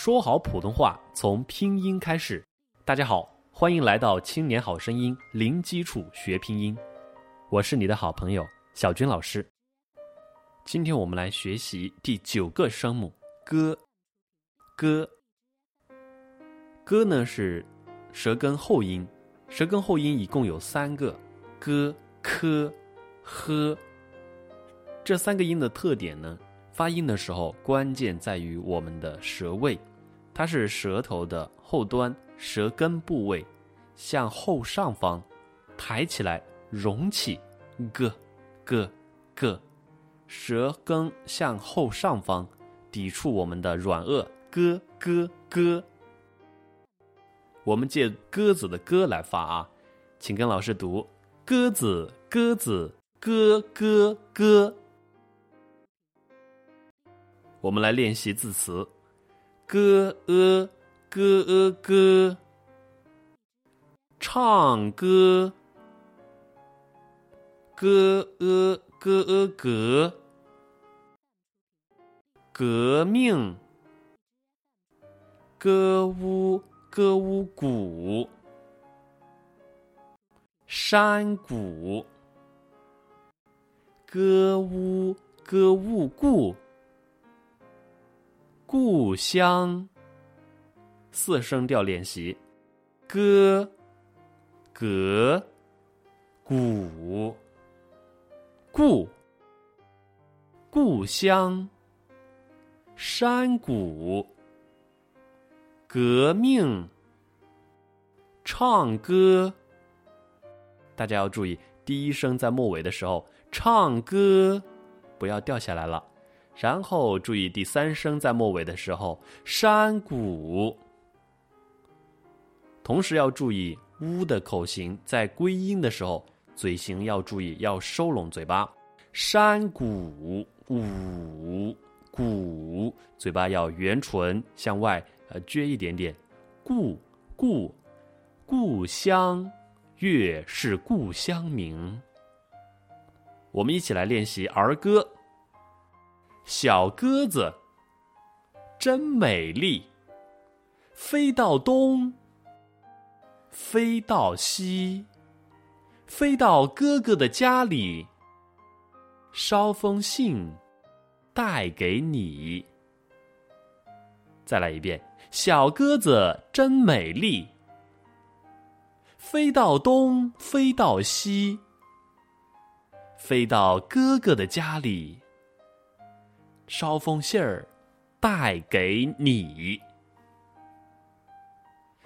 说好普通话从拼音开始。大家好，欢迎来到《青年好声音》，零基础学拼音。我是你的好朋友小军老师。今天我们来学习第九个声母“歌”。歌，歌呢是舌根后音，舌根后音一共有三个：歌、科、呵。这三个音的特点呢？发音的时候，关键在于我们的舌位，它是舌头的后端舌根部位，向后上方抬起来隆起，咯咯咯，舌根向后上方抵触我们的软腭，咯咯咯。我们借鸽子的鸽来发啊，请跟老师读：鸽子鸽子咯咯咯。我们来练习字词：歌、呃、歌、呃、歌；唱歌、g e g e、革命、歌舞、歌舞鼓；山谷、歌舞、歌舞故。故乡，四声调练习，歌、格、古、故、故乡、山谷、革命、唱歌。大家要注意，第一声在末尾的时候，唱歌不要掉下来了。然后注意第三声在末尾的时候，山谷。同时要注意“呜”的口型，在归音的时候，嘴型要注意要收拢嘴巴。山谷五谷，嘴巴要圆唇向外呃撅一点点。故故故乡月是故乡明。我们一起来练习儿歌。小鸽子真美丽，飞到东，飞到西，飞到哥哥的家里，捎封信带给你。再来一遍，小鸽子真美丽，飞到东，飞到西，飞到哥哥的家里。捎封信儿，带给你。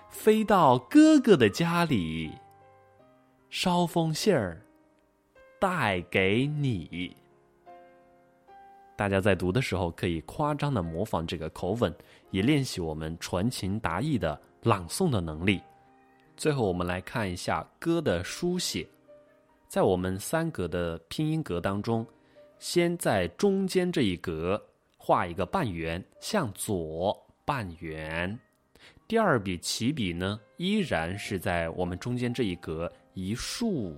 飞到哥哥的家里，捎封信儿，带给你。大家在读的时候可以夸张的模仿这个口吻，也练习我们传情达意的朗诵的能力。最后，我们来看一下歌的书写，在我们三格的拼音格当中。先在中间这一格画一个半圆，向左半圆。第二笔起笔呢，依然是在我们中间这一格一竖，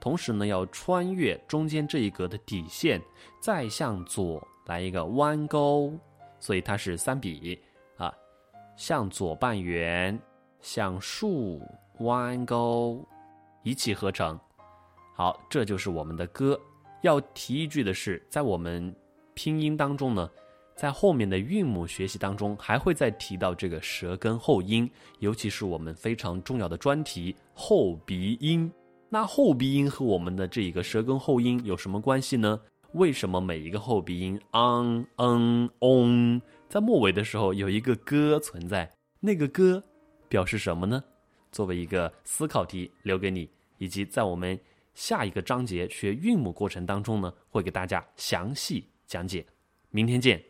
同时呢，要穿越中间这一格的底线，再向左来一个弯钩，所以它是三笔啊，向左半圆，向竖弯钩，一气呵成。好，这就是我们的歌。要提一句的是，在我们拼音当中呢，在后面的韵母学习当中，还会再提到这个舌根后音，尤其是我们非常重要的专题后鼻音。那后鼻音和我们的这一个舌根后音有什么关系呢？为什么每一个后鼻音 ang、嗯、ong 在末尾的时候有一个歌存在？那个歌表示什么呢？作为一个思考题留给你，以及在我们。下一个章节学韵母过程当中呢，会给大家详细讲解。明天见。